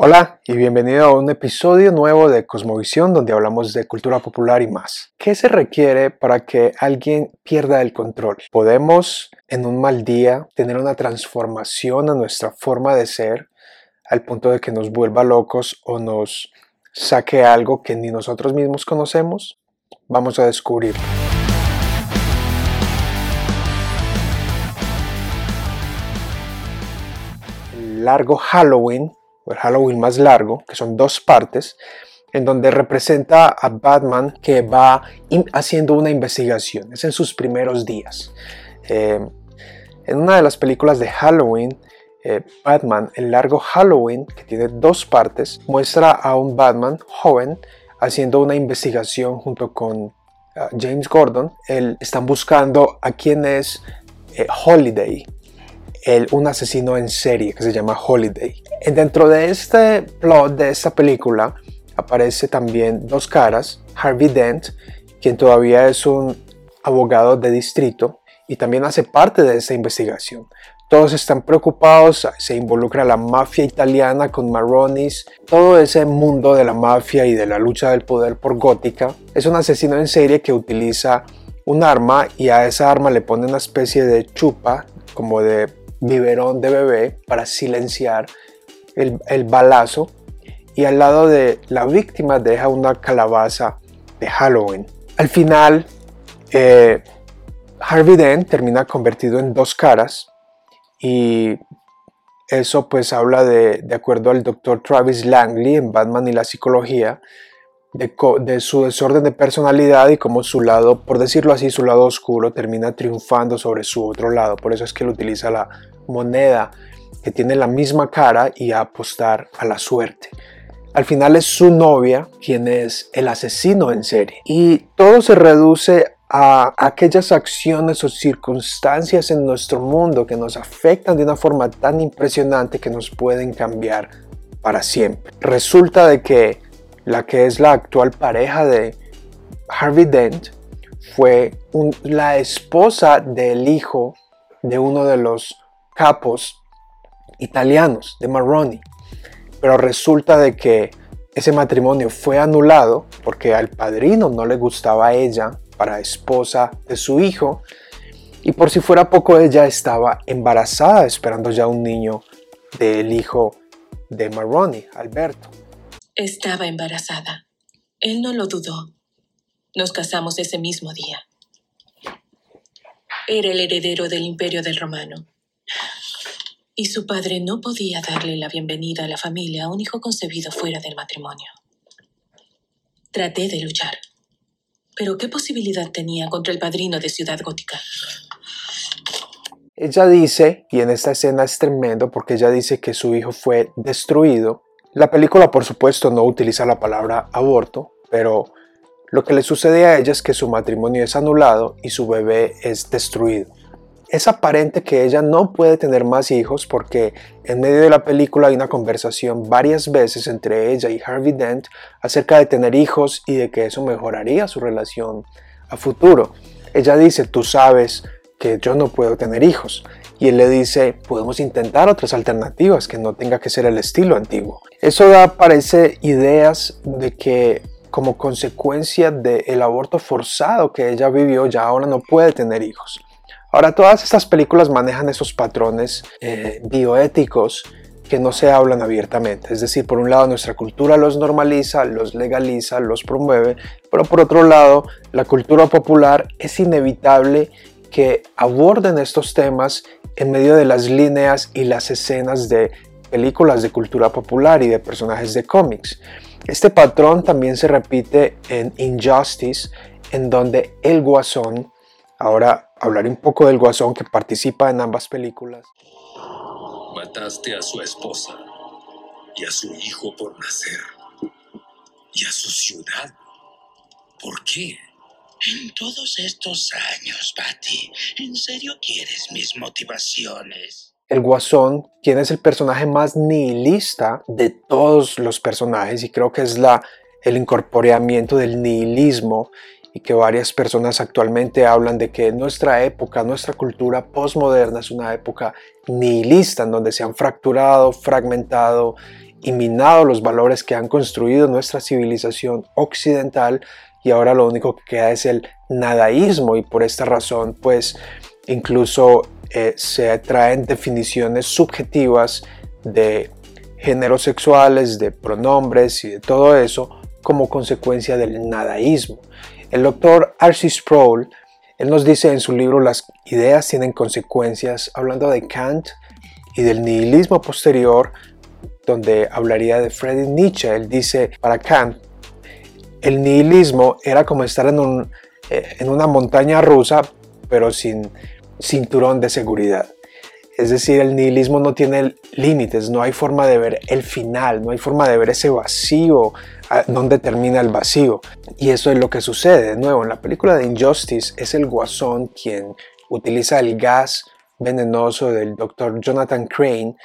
Hola y bienvenido a un episodio nuevo de Cosmovisión donde hablamos de cultura popular y más. ¿Qué se requiere para que alguien pierda el control? Podemos en un mal día tener una transformación a nuestra forma de ser al punto de que nos vuelva locos o nos saque algo que ni nosotros mismos conocemos. Vamos a descubrir. El largo Halloween el Halloween más largo, que son dos partes, en donde representa a Batman que va haciendo una investigación. Es en sus primeros días. Eh, en una de las películas de Halloween, eh, Batman, el largo Halloween, que tiene dos partes, muestra a un Batman joven haciendo una investigación junto con ah, James Gordon. están buscando a quién es eh, Holiday, un asesino en serie que se llama Holiday. Dentro de este plot de esta película aparece también dos caras, Harvey Dent, quien todavía es un abogado de distrito y también hace parte de esta investigación. Todos están preocupados, se involucra la mafia italiana con Marronis, todo ese mundo de la mafia y de la lucha del poder por Gótica. Es un asesino en serie que utiliza un arma y a esa arma le pone una especie de chupa, como de biberón de bebé, para silenciar el, balazo y al lado de la víctima deja una calabaza de Halloween. Al final, eh, Harvey Dent termina convertido en dos caras y eso pues habla de, de acuerdo al doctor Travis Langley en Batman y la psicología, de, su desorden de personalidad y como su lado, por decirlo así, su lado oscuro termina triunfando sobre su otro lado. Por eso es que él utiliza la moneda que tiene la misma cara y a apostar a la suerte. Al final es su novia quien es el asesino en serie. Y todo se reduce a aquellas acciones o circunstancias en nuestro mundo que nos afectan de una forma tan impresionante que nos pueden cambiar para siempre. Resulta de que la que es la actual pareja de Harvey Dent fue la esposa del hijo de uno de los capos italianos de Marroni. Pero resulta de que ese matrimonio fue anulado porque al padrino no le gustaba ella para esposa de su hijo y por si fuera poco ella estaba embarazada esperando ya un niño del hijo de Marroni, Alberto. Estaba embarazada. Él no lo dudó. Nos casamos ese mismo día. Era el heredero del imperio del romano y su padre no podía darle la bienvenida a la familia a un hijo concebido fuera del matrimonio. Traté de luchar, pero ¿qué posibilidad tenía contra el padrino de Ciudad Gótica? Ella dice, y en esta escena es tremendo porque ella dice que su hijo fue destruido. La película por supuesto no utiliza la palabra aborto, pero lo que le sucede a ella es que su matrimonio es anulado y su bebé es destruido es aparente que ella no puede tener más hijos porque en medio de la película hay una conversación varias veces entre ella y Harvey Dent acerca de tener hijos y de que eso mejoraría su relación a futuro. Ella dice, tú sabes que yo no puedo tener hijos. Y él le dice, podemos intentar otras alternativas que no tenga que ser el estilo antiguo. Eso da, parece, ideas de que como consecuencia del aborto forzado que ella vivió, ya ahora no puede tener hijos. Ahora, todas estas películas manejan esos patrones eh, bioéticos que no se hablan abiertamente. Es decir, por un lado nuestra cultura los normaliza, los legaliza, los promueve, pero por otro lado la cultura popular es inevitable que aborden estos temas en medio de las líneas y las escenas de películas de cultura popular y de personajes de cómics. Este patrón también se repite en Injustice, en donde el guasón Ahora hablaré un poco del guasón que participa en ambas películas. Mataste a su esposa y a su hijo por nacer y a su ciudad. ¿Por qué? En todos estos años, Patty, ¿en serio quieres mis motivaciones? El Guasón, quien es el personaje más nihilista de todos los personajes y creo que es la, el incorporeamiento del nihilismo y que varias personas actualmente hablan de que nuestra época, nuestra cultura postmoderna es una época nihilista en donde se han fracturado, fragmentado y minado los valores que han construido nuestra civilización occidental y ahora lo único que queda es el nadaísmo y por esta razón pues incluso eh, se traen definiciones subjetivas de géneros sexuales, de pronombres y de todo eso como consecuencia del nadaísmo. El doctor Archie Sproul, él nos dice en su libro Las ideas tienen consecuencias, hablando de Kant y del nihilismo posterior, donde hablaría de Friedrich Nietzsche. Él dice, para Kant, el nihilismo era como estar en, un, eh, en una montaña rusa, pero sin cinturón de seguridad. Es decir, el nihilismo no tiene límites, no hay forma de ver el final, no hay forma de ver ese vacío, donde termina el vacío. Y eso es lo que sucede. De nuevo, en la película de Injustice es el guasón quien utiliza el gas venenoso del doctor Jonathan Crane,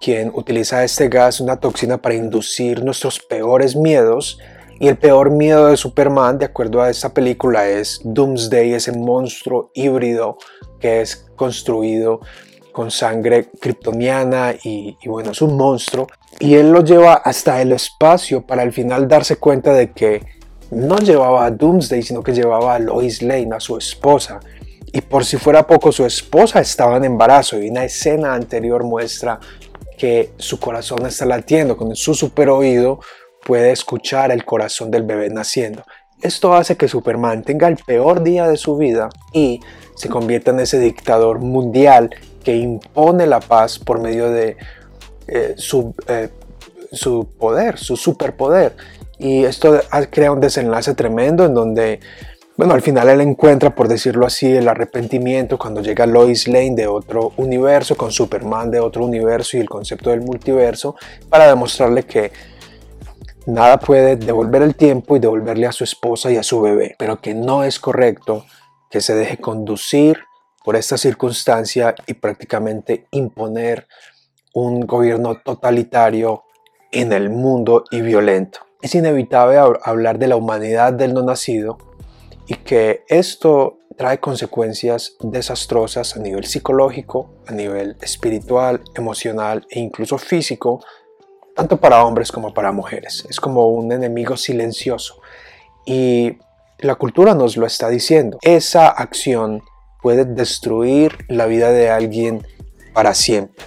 quien utiliza este gas, una toxina, para inducir nuestros peores miedos. Y el peor miedo de Superman, de acuerdo a esta película, es Doomsday, ese monstruo híbrido que es construido con sangre kryptoniana y, bueno, es un monstruo. Y él lo lleva hasta el espacio para al final darse cuenta de que no llevaba a Doomsday, sino que llevaba a Lois Lane, a su esposa. Y por si fuera poco, su esposa estaba en embarazo y una escena anterior muestra que su corazón está latiendo, con su super oído puede escuchar el corazón del bebé naciendo. Esto hace que Superman tenga el peor día de su vida y se convierta en ese dictador mundial que impone la paz por medio de eh, su, eh, su, poder, su superpoder. Y esto crea un desenlace tremendo en donde, bueno, al final él encuentra, por decirlo así, el arrepentimiento cuando llega Lois Lane de otro universo, con Superman de otro universo y el concepto del multiverso, para demostrarle que nada puede devolver el tiempo y devolverle a su esposa y a su bebé, pero que no es correcto que se deje conducir por esta circunstancia y prácticamente imponer un gobierno totalitario en el mundo y violento. Es inevitable hablar de la humanidad del no nacido y que esto trae consecuencias desastrosas a nivel psicológico, a nivel espiritual, emocional e incluso físico, tanto para hombres como para mujeres. Es como un enemigo silencioso y la cultura nos lo está diciendo. Esa acción puede destruir la vida de alguien para siempre.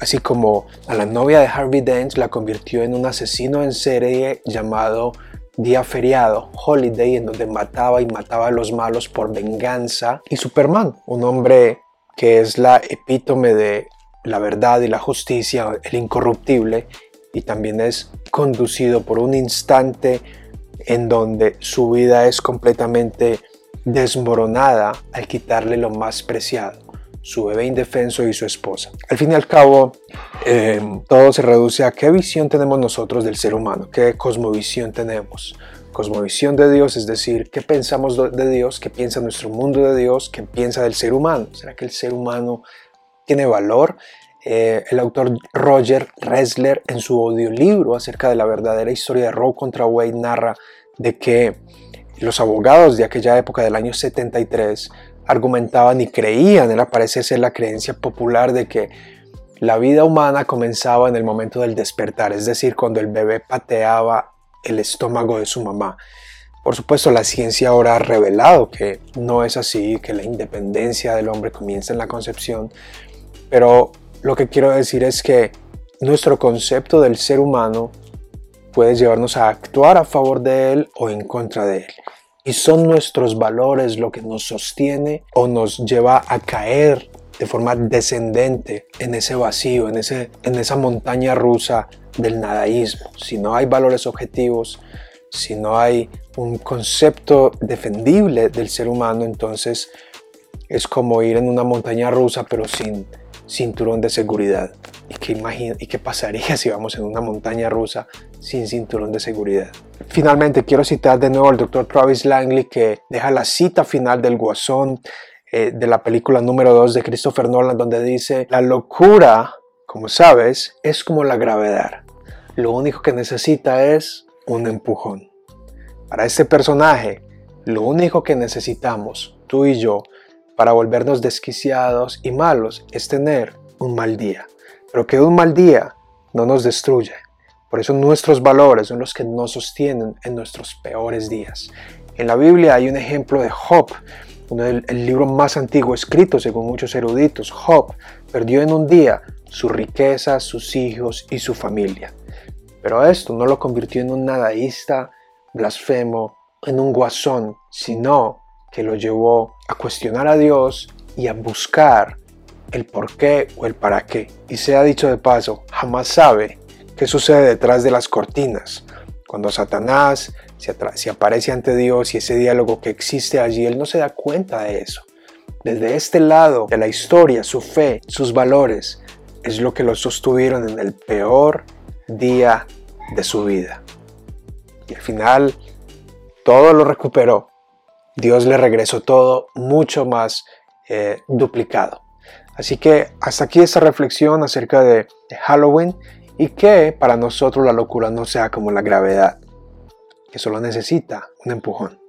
Así como a la novia de Harvey Dent la convirtió en un asesino en serie llamado Día Feriado, Holiday, en donde mataba y mataba a los malos por venganza. Y Superman, un hombre que es la epítome de la verdad y la justicia, el incorruptible, y también es conducido por un instante en donde su vida es completamente desmoronada al quitarle lo más preciado, su bebé indefenso y su esposa. Al fin y al cabo, em, todo se reduce a qué visión tenemos nosotros del ser humano, qué cosmovisión tenemos. Cosmovisión de Dios, es decir, qué pensamos de Dios, qué piensa nuestro mundo de Dios, qué piensa del ser humano. ¿Será que el ser humano tiene valor? Eh, el autor Roger Resler en su audiolibro acerca de la verdadera historia de Roe contra Wade narra de que los abogados de aquella época del año 73 argumentaban y creían, él parece ser la creencia popular de que la vida humana comenzaba en el momento del despertar, es decir, cuando el bebé pateaba el estómago de su mamá. Por supuesto, la ciencia ahora ha revelado que no es así, que la independencia del hombre comienza en la concepción, pero lo que quiero decir es que nuestro concepto del ser humano puede llevarnos a actuar a favor de él o en contra de él. Y son nuestros valores lo que nos sostiene o nos lleva a caer de forma descendente en ese vacío, en, ese, en esa montaña rusa del nadaísmo. Si no hay valores objetivos, si no hay un concepto defendible del ser humano, entonces es como ir en una montaña rusa pero sin cinturón de seguridad. ¿Y qué, imagina, ¿Y qué pasaría si vamos en una montaña rusa sin cinturón de seguridad? Finalmente, quiero citar de nuevo al doctor Travis Langley que deja la cita final del Guasón eh, de la película número 2 de Christopher Nolan, donde dice, la locura, como sabes, es como la gravedad. Lo único que necesita es un empujón. Para este personaje, lo único que necesitamos, tú y yo, para volvernos desquiciados y malos es tener un mal día. Pero que un mal día no nos destruya, Por eso nuestros valores son los que nos sostienen en nuestros peores días. En la Biblia hay un ejemplo de Job, uno del el libro más antiguo escrito según muchos eruditos. Job perdió en un día su riqueza, sus hijos y su familia. Pero esto no lo convirtió en un nadaísta, blasfemo, en un guasón, sino que lo llevó a cuestionar a Dios y a buscar el por qué o el para qué. Y sea dicho de paso, jamás sabe qué sucede detrás de las cortinas. Cuando Satanás se, aparece ante Dios y ese diálogo que existe allí, él no se da cuenta de eso. Desde este lado de la historia, su fe, sus valores, es lo que lo sostuvieron en el peor día de su vida. Y al final, todo lo recuperó. Dios le regresó todo mucho más eh, duplicado. Así que hasta aquí esta reflexión acerca de, Halloween y que para nosotros la locura no sea como la gravedad, que solo necesita un empujón.